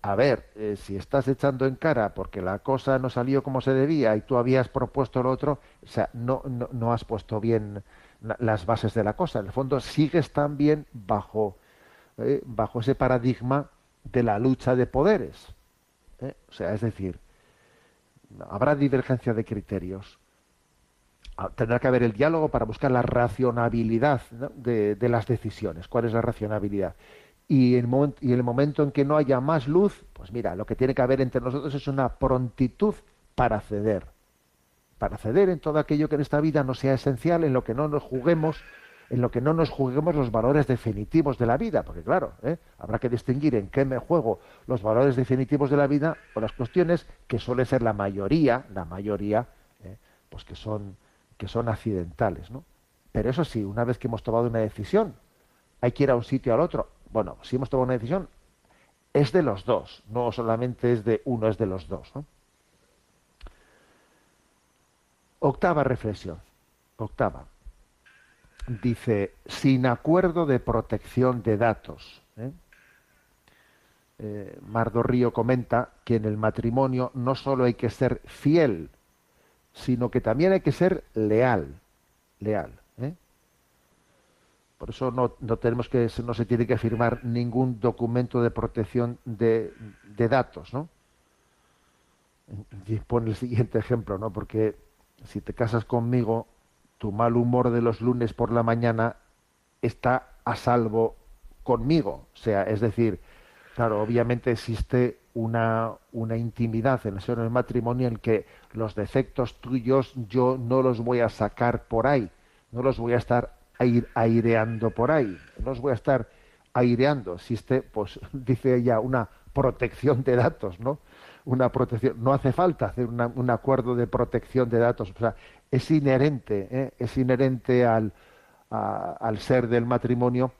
A ver, eh, si estás echando en cara porque la cosa no salió como se debía y tú habías propuesto lo otro, o sea, no, no, no has puesto bien las bases de la cosa. En el fondo sigues también bajo, bajo ese paradigma de la lucha de poderes. ¿Eh? O sea, es decir, habrá divergencia de criterios. Ah, tendrá que haber el diálogo para buscar la racionabilidad de, las decisiones. ¿Cuál es la racionabilidad? Y en, y en el momento en que no haya más luz, pues mira, lo que tiene que haber entre nosotros es una prontitud para ceder. Para ceder en todo aquello que en esta vida no sea esencial, en lo que no nos juguemos en lo que no nos juguemos los valores definitivos de la vida, porque claro, ¿eh? habrá que distinguir en qué me juego los valores definitivos de la vida o las cuestiones que suele ser la mayoría, la mayoría, ¿eh? pues que son, que son accidentales, ¿no? Pero eso sí, una vez que hemos tomado una decisión, hay que ir a un sitio al otro. Bueno, si hemos tomado una decisión, es de los dos, no solamente es de uno, es de los dos. Octava reflexión. Octava dice, sin acuerdo de protección de datos. ¿eh? Eh, Mardo Río comenta que en el matrimonio no solo hay que ser fiel, sino que también hay que ser leal. Leal. ¿eh? Por eso no, tenemos que, no se tiene que firmar ningún documento de protección de, de datos, ¿no? Y pone el siguiente ejemplo, ¿no? Porque si te casas conmigo, tu mal humor de los lunes por la mañana está a salvo conmigo. O sea, es decir, claro, obviamente existe una, una intimidad en el matrimonio en que los defectos tuyos yo no los voy a sacar por ahí, no los voy a estar aireando por ahí, no los voy a estar aireando. Existe, pues, *laughs* dice ella, una protección de datos, ¿no? Una protección, no hace falta hacer un acuerdo de protección de datos. O sea, es inherente, ¿eh? es inherente al, al, ser del matrimonio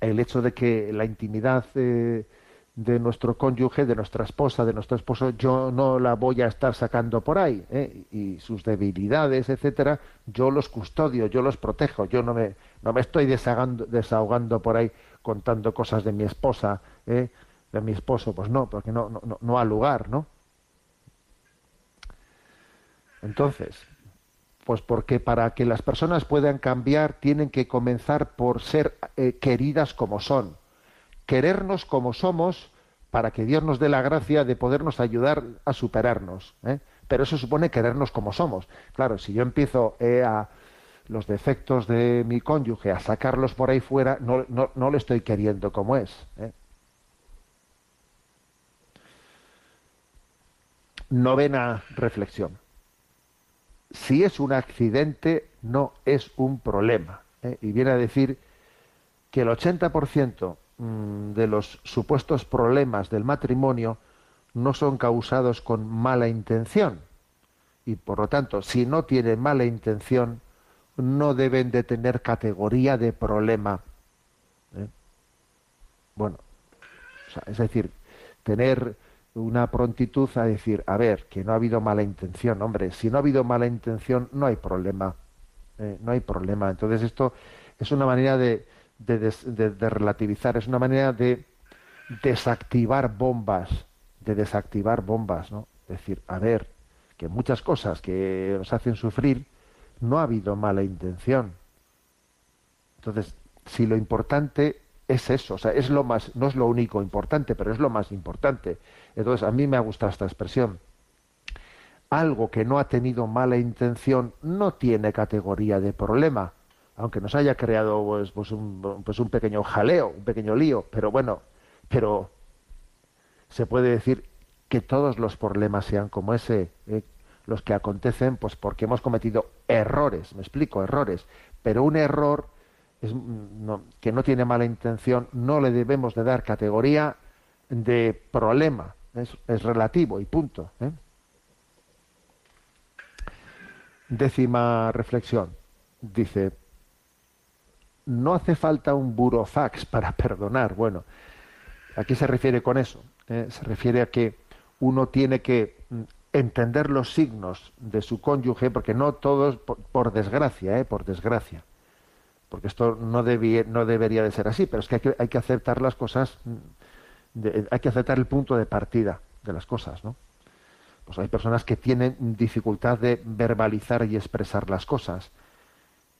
el hecho de que la intimidad de nuestro cónyuge, de nuestra esposa, de nuestro esposo, yo no la voy a estar sacando por ahí, ¿eh? y sus debilidades, etcétera, yo los custodio, yo los protejo, yo no me, no me estoy desahogando, desahogando por ahí contando cosas de mi esposa, ¿eh? de mi esposo, pues no, porque no, no, no ha lugar, ¿no? Entonces, pues porque para que las personas puedan cambiar tienen que comenzar por ser eh, queridas como son. Querernos como somos para que Dios nos dé la gracia de podernos ayudar a superarnos. ¿eh? Pero eso supone querernos como somos. Claro, si yo empiezo eh, a los defectos de mi cónyuge, a sacarlos por ahí fuera, no, no, no le estoy queriendo como es. Novena reflexión si es un accidente, no es un problema. ¿eh? Y viene a decir que el 80% mm, de los supuestos problemas del matrimonio no son causados con mala intención. Y por lo tanto, si no tienen mala intención, no deben de tener categoría de problema. ¿eh? Bueno, es decir, tener una prontitud a decir, a ver, que no ha habido mala intención, hombre, si no ha habido mala intención no hay problema, eh, no hay problema. Entonces esto es una manera de, de, de relativizar, es una manera de desactivar bombas, de desactivar bombas, ¿no? Es decir, a ver, que muchas cosas que nos hacen sufrir no ha habido mala intención. Entonces, si lo importante es eso, o sea, es lo más, no es lo único importante, pero es lo más importante. Entonces, a mí me ha gustado esta expresión. Algo que no ha tenido mala intención no tiene categoría de problema, aunque nos haya creado pues, pues un, pues un pequeño jaleo, un pequeño lío, pero bueno, pero se puede decir que todos los problemas sean como ese, ¿eh? los que acontecen, pues porque hemos cometido errores, me explico, errores, pero un error mm, que no tiene mala intención, no le debemos de dar categoría de problema, es, es relativo y punto. ¿eh? Décima reflexión, dice, no hace falta un burofax *laughs* para perdonar. Bueno, ¿a qué se refiere con eso? Eh, se refiere a que uno tiene que mm, entender los signos de su cónyuge, porque no todos, por, por desgracia, eh, por desgracia, porque esto no, no debería de ser así, pero es que hay que, hay que aceptar las cosas, hay que aceptar el punto de partida de las cosas, ¿no? Pues hay personas que tienen dificultad de verbalizar y expresar las cosas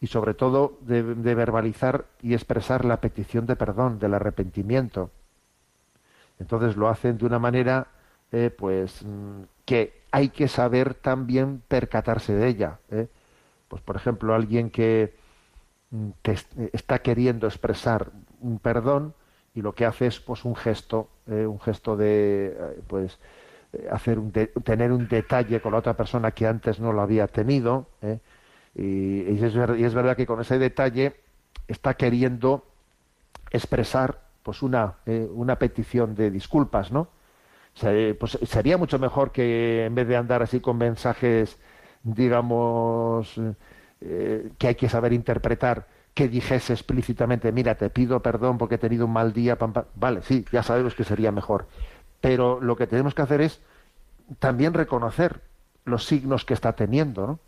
y sobre todo de, de verbalizar y expresar la petición de perdón, del arrepentimiento. Entonces lo hacen de una manera, eh, pues, mm, que hay que saber también percatarse de ella. ¿eh? Pues, por ejemplo, alguien que, mm, que est- está queriendo expresar un perdón y lo que hace es, pues, un gesto, eh, un gesto de, eh, pues, eh, hacer un tener un detalle con la otra persona que antes no lo había tenido. ¿eh? Y, es verdad que con ese detalle está queriendo expresar pues una, eh, una petición de disculpas, ¿no? Pues sería mucho mejor que en vez de andar así con mensajes, digamos, eh, que hay que saber interpretar, que dijese explícitamente, mira, te pido perdón porque he tenido un mal día, pam, pam". vale, sí, ya sabemos que sería mejor. Pero lo que tenemos que hacer es también reconocer los signos que está teniendo, ¿no?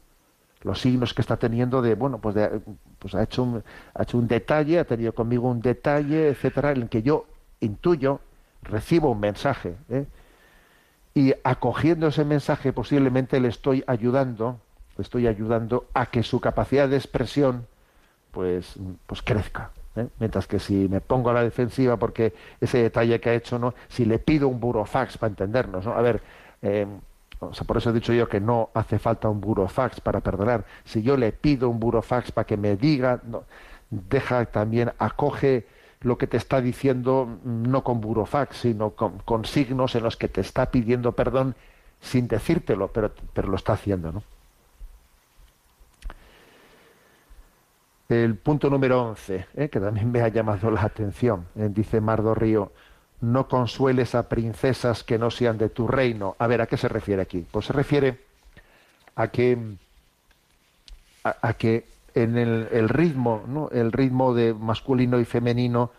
los signos que está teniendo de bueno pues, de, pues ha hecho un, ha hecho un detalle ha tenido conmigo un detalle etcétera en el que yo intuyo recibo un mensaje ¿eh? y acogiendo ese mensaje posiblemente le estoy ayudando estoy ayudando a que su capacidad de expresión pues pues crezca ¿eh? mientras que si me pongo a la defensiva porque ese detalle que ha hecho no si le pido un burofax para entendernos ¿no? a ver eh, o sea, por eso he dicho yo que no hace falta un burofax para perdonar. Si yo le pido un burofax para que me diga, deja también, acoge lo que te está diciendo no con burofax, sino con, con signos en los que te está pidiendo perdón sin decírtelo, pero, pero lo está haciendo, ¿no? El punto número 11, ¿eh? que también me ha llamado la atención, eh, dice Mardo Río, no consueles a princesas que no sean de tu reino. A ver, ¿a qué se refiere aquí? Pues se refiere a que, a, que en el, ritmo, ¿no? el ritmo de masculino y femenino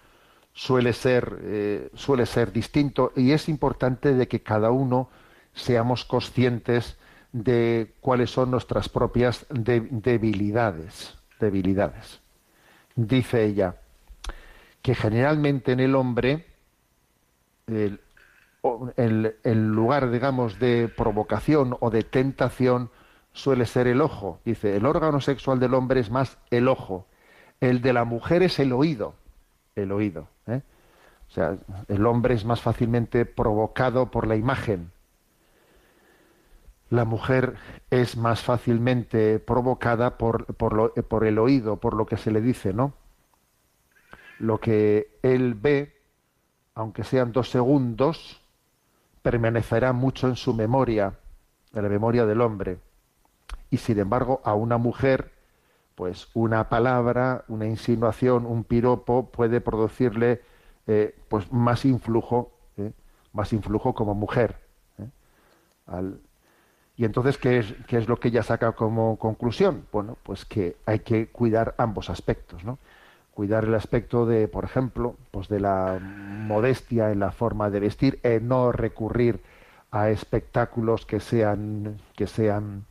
suele ser, eh, suele ser distinto y es importante de que cada uno seamos conscientes de cuáles son nuestras propias de- debilidades, debilidades. Dice ella que generalmente en el hombre el, lugar, digamos, de provocación o de tentación suele ser el ojo. Dice, el órgano sexual del hombre es más el ojo. El de la mujer es el oído. El oído. ¿eh? O sea, el hombre es más fácilmente provocado por la imagen. La mujer es más fácilmente provocada por, por, lo- por el oído, por lo que se le dice, ¿no? Lo que él ve, aunque sean dos segundos, permanecerá mucho en su memoria, en la memoria del hombre. Y sin embargo, a una mujer, pues una palabra, una insinuación, un piropo puede producirle eh, pues más influjo, ¿eh? más influjo como mujer. ¿eh? Al- y entonces, ¿qué es, ¿qué es lo que ella saca como conclusión? Bueno, pues que hay que cuidar ambos aspectos, ¿no? Cuidar el aspecto de, por ejemplo, pues de la modestia en la forma de vestir, e no recurrir a espectáculos que sean, que sean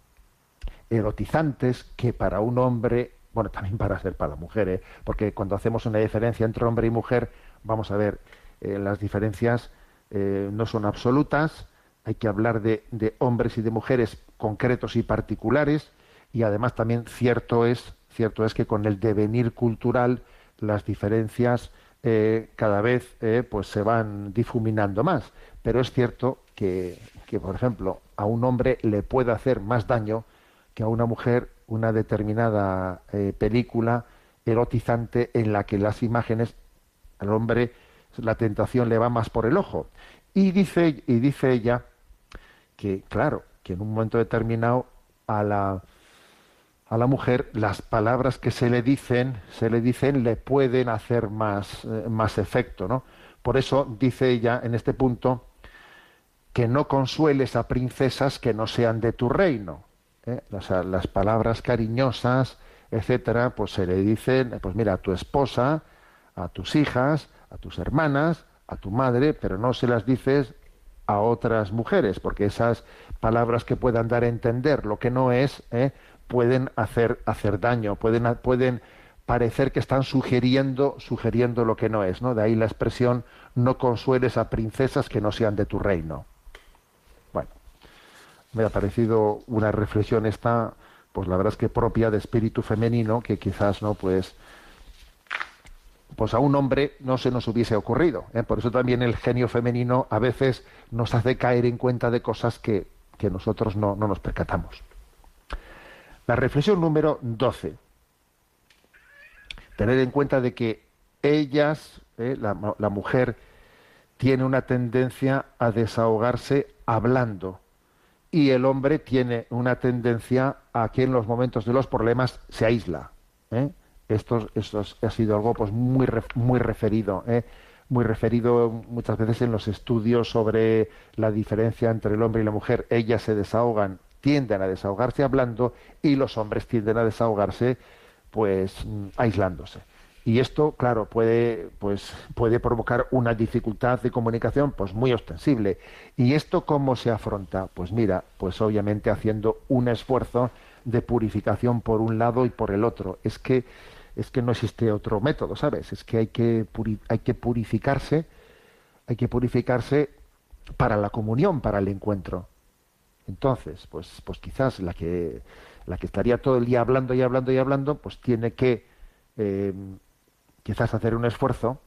erotizantes, que para un hombre bueno, también para ser para la mujer, ¿eh? porque cuando hacemos una diferencia entre hombre y mujer, vamos a ver, eh, las diferencias eh, no son absolutas, hay que hablar de, de, hombres y de mujeres concretos y particulares, y además también cierto es, cierto es que con el devenir cultural las diferencias eh, cada vez pues se van difuminando más. Pero es cierto que, que, por ejemplo, a un hombre le puede hacer más daño que a una mujer una determinada eh, película erotizante en la que las imágenes al hombre la tentación le va más por el ojo y dice y dice ella que claro que en un momento determinado a la a la mujer las palabras que se le dicen se le dicen le pueden hacer más eh, más efecto no por eso dice ella en este punto que no consueles a princesas que no sean de tu reino ¿eh? las, las, palabras cariñosas, etcétera, pues se le dicen, pues mira, a tu esposa, a tus hijas, a tus hermanas, a tu madre, pero no se las dices a otras mujeres, porque esas palabras que puedan dar a entender lo que no es, ¿eh? pueden hacer, hacer daño, pueden, pueden parecer que están sugiriendo, sugiriendo lo que no es, ¿no? De ahí la expresión no consueles a princesas que no sean de tu reino me ha parecido una reflexión esta, pues la verdad es que propia de espíritu femenino, que quizás no, pues, pues a un hombre no se nos hubiese ocurrido. ¿eh? Por eso también el genio femenino a veces nos hace caer en cuenta de cosas que, que nosotros no, no, nos percatamos. La reflexión número 12. Tener en cuenta de que ellas, ¿eh? la, la mujer, tiene una tendencia a desahogarse hablando y el hombre tiene una tendencia a que en los momentos de los problemas se aísla. ¿eh? Esto, esto, ha sido algo pues muy muy referido, ¿eh? muy referido muchas veces en los estudios sobre la diferencia entre el hombre y la mujer. Ellas se desahogan, tienden a desahogarse hablando y los hombres tienden a desahogarse pues aislándose. Y esto, claro, puede, pues, puede provocar una dificultad de comunicación pues muy ostensible. ¿Y esto cómo se afronta? Pues mira, pues obviamente haciendo un esfuerzo de purificación por un lado y por el otro. Es que, es que no existe otro método, ¿sabes? Es que hay que, hay que purificarse, hay que purificarse para la comunión, para el encuentro. Entonces, pues, pues quizás la que, la que estaría todo el día hablando y hablando y hablando, pues tiene que eh, quizás hacer un esfuerzo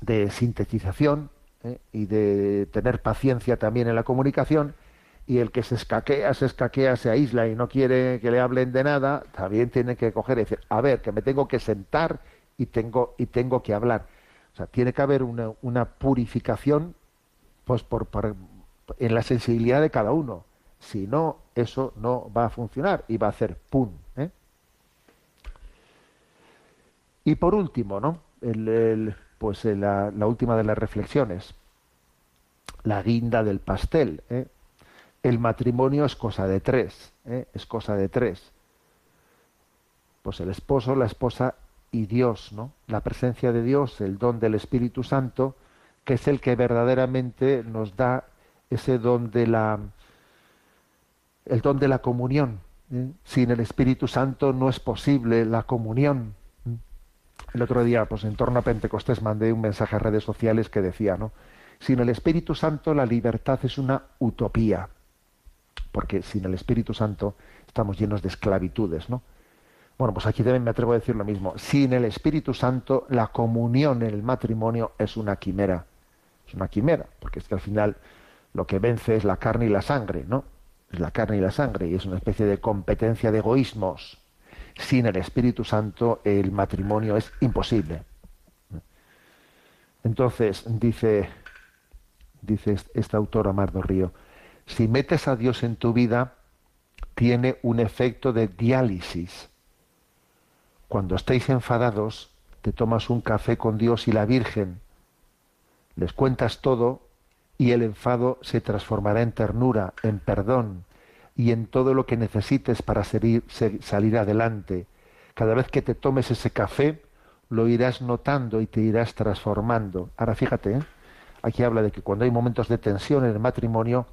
de sintetización ¿eh? y de tener paciencia también en la comunicación y el que se escaquea, se escaquea, se aísla y no quiere que le hablen de nada, también tiene que coger y decir, a ver, que me tengo que sentar y tengo, y tengo que hablar. O sea, tiene que haber una, una purificación pues por, en la sensibilidad de cada uno. Si no, eso no va a funcionar y va a hacer pum. ¿eh? Y por último, ¿no? El, pues la, la, última de las reflexiones, la guinda del pastel. ¿eh? El matrimonio es cosa de tres, ¿eh? es cosa de tres. Pues el esposo, la esposa y Dios, ¿no? La presencia de Dios, el don del Espíritu Santo, que es el que verdaderamente nos da ese don de la el don de la comunión. ¿eh? Sin el Espíritu Santo no es posible la comunión. El otro día, pues en torno a Pentecostés, mandé un mensaje a redes sociales que decía, ¿no? Sin el Espíritu Santo la libertad es una utopía, porque sin el Espíritu Santo estamos llenos de esclavitudes, ¿no? Bueno, pues aquí también me atrevo a decir lo mismo. Sin el Espíritu Santo la comunión en el matrimonio es una quimera. Es una quimera, porque es que al final lo que vence es la carne y la sangre, ¿no? Es la carne y la sangre y es una especie de competencia de egoísmos sin el Espíritu Santo el matrimonio es imposible. Entonces, dice, dice este autor Amardo Río, si metes a Dios en tu vida, tiene un efecto de diálisis. Cuando estéis enfadados, te tomas un café con Dios y la Virgen, les cuentas todo y el enfado se transformará en ternura, en perdón, y en todo lo que necesites para salir, adelante. Cada vez que te tomes ese café, lo irás notando y te irás transformando. Ahora fíjate, ¿eh? aquí habla de que cuando hay momentos de tensión en el matrimonio,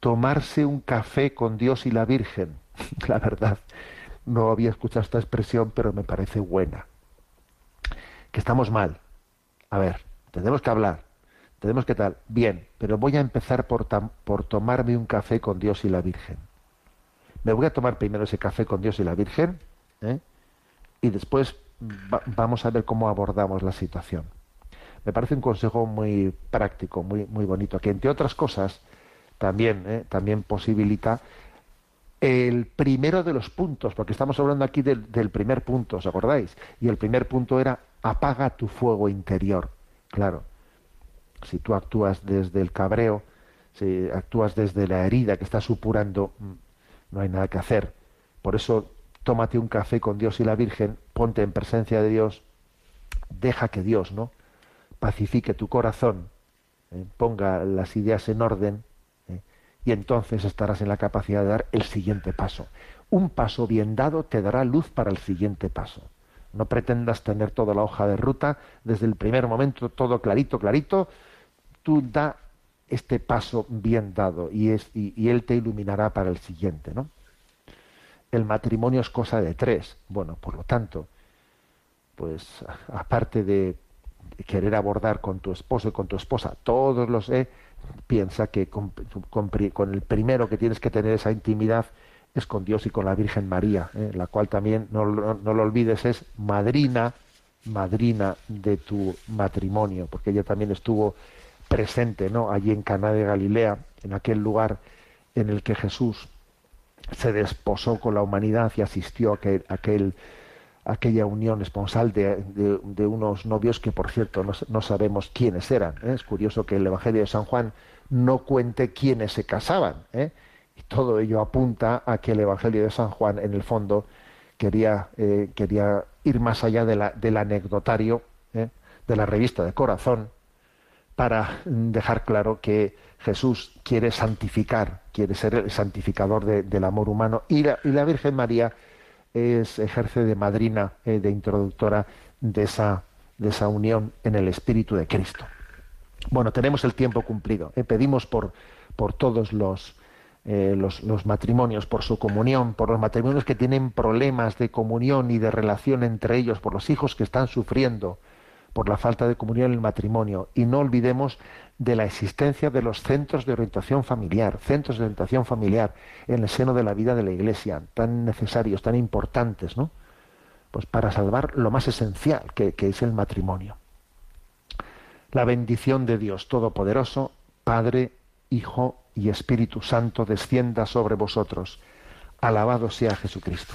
tomarse un café con Dios y la Virgen, *laughs* la verdad, no había escuchado esta expresión, pero me parece buena. Que estamos mal. A ver, tenemos que hablar, tenemos que tal. Bien, pero voy a empezar por, por tomarme un café con Dios y la Virgen. Me voy a tomar primero ese café con Dios y la Virgen ¿eh? y después vamos a ver cómo abordamos la situación. Me parece un consejo muy práctico, muy, muy bonito, que entre otras cosas también, ¿eh? también posibilita el primero de los puntos, porque estamos hablando aquí del, primer punto, ¿os acordáis? Y el primer punto era apaga tu fuego interior. Claro, si tú actúas desde el cabreo, si actúas desde la herida que está supurando, mm, no hay nada que hacer. Por eso tómate un café con Dios y la Virgen, ponte en presencia de Dios, deja que Dios, ¿no? pacifique tu corazón, ¿eh? ponga las ideas en orden. Y entonces estarás en la capacidad de dar el siguiente paso. Un paso bien dado te dará luz para el siguiente paso. No pretendas tener toda la hoja de ruta desde el primer momento, todo clarito, clarito. Tú da este paso bien dado y, es, y, Él te iluminará para el siguiente, ¿no? El matrimonio es cosa de tres. Bueno, por lo tanto, pues aparte de querer abordar con tu esposo y con tu esposa todos los eh, piensa que con, el primero que tienes que tener esa intimidad es con Dios y con la Virgen María, eh, la cual también, no, no, lo olvides, es madrina, madrina de tu matrimonio, porque ella también estuvo presente ¿no? allí en Caná de Galilea, en aquel lugar en el que Jesús se desposó con la humanidad y asistió a aquel, aquel aquella unión esponsal de, de, unos novios que, por cierto, no, sabemos quiénes eran. ¿eh? Es curioso que el Evangelio de San Juan no cuente quiénes se casaban. ¿eh? Y todo ello apunta a que el Evangelio de San Juan, en el fondo, quería, eh, quería ir más allá del anecdotario de la revista de corazón para dejar claro que Jesús quiere santificar, quiere ser el santificador del amor humano y la, y la Virgen María es, ejerce de madrina, eh, de introductora de esa, de esa unión en el Espíritu de Cristo. Bueno, tenemos el tiempo cumplido. Eh, pedimos por, por todos eh, los, los, matrimonios, por su comunión, por los matrimonios que tienen problemas de comunión y de relación entre ellos, por los hijos que están sufriendo por la falta de comunión en el matrimonio. Y no olvidemos de la existencia de los centros de orientación familiar, centros de orientación familiar en el seno de la vida de la Iglesia, tan necesarios, tan importantes, ¿no? Pues para salvar lo más esencial, que, que es el matrimonio. La bendición de Dios Todopoderoso, Padre, Hijo y Espíritu Santo, descienda sobre vosotros. Alabado sea Jesucristo.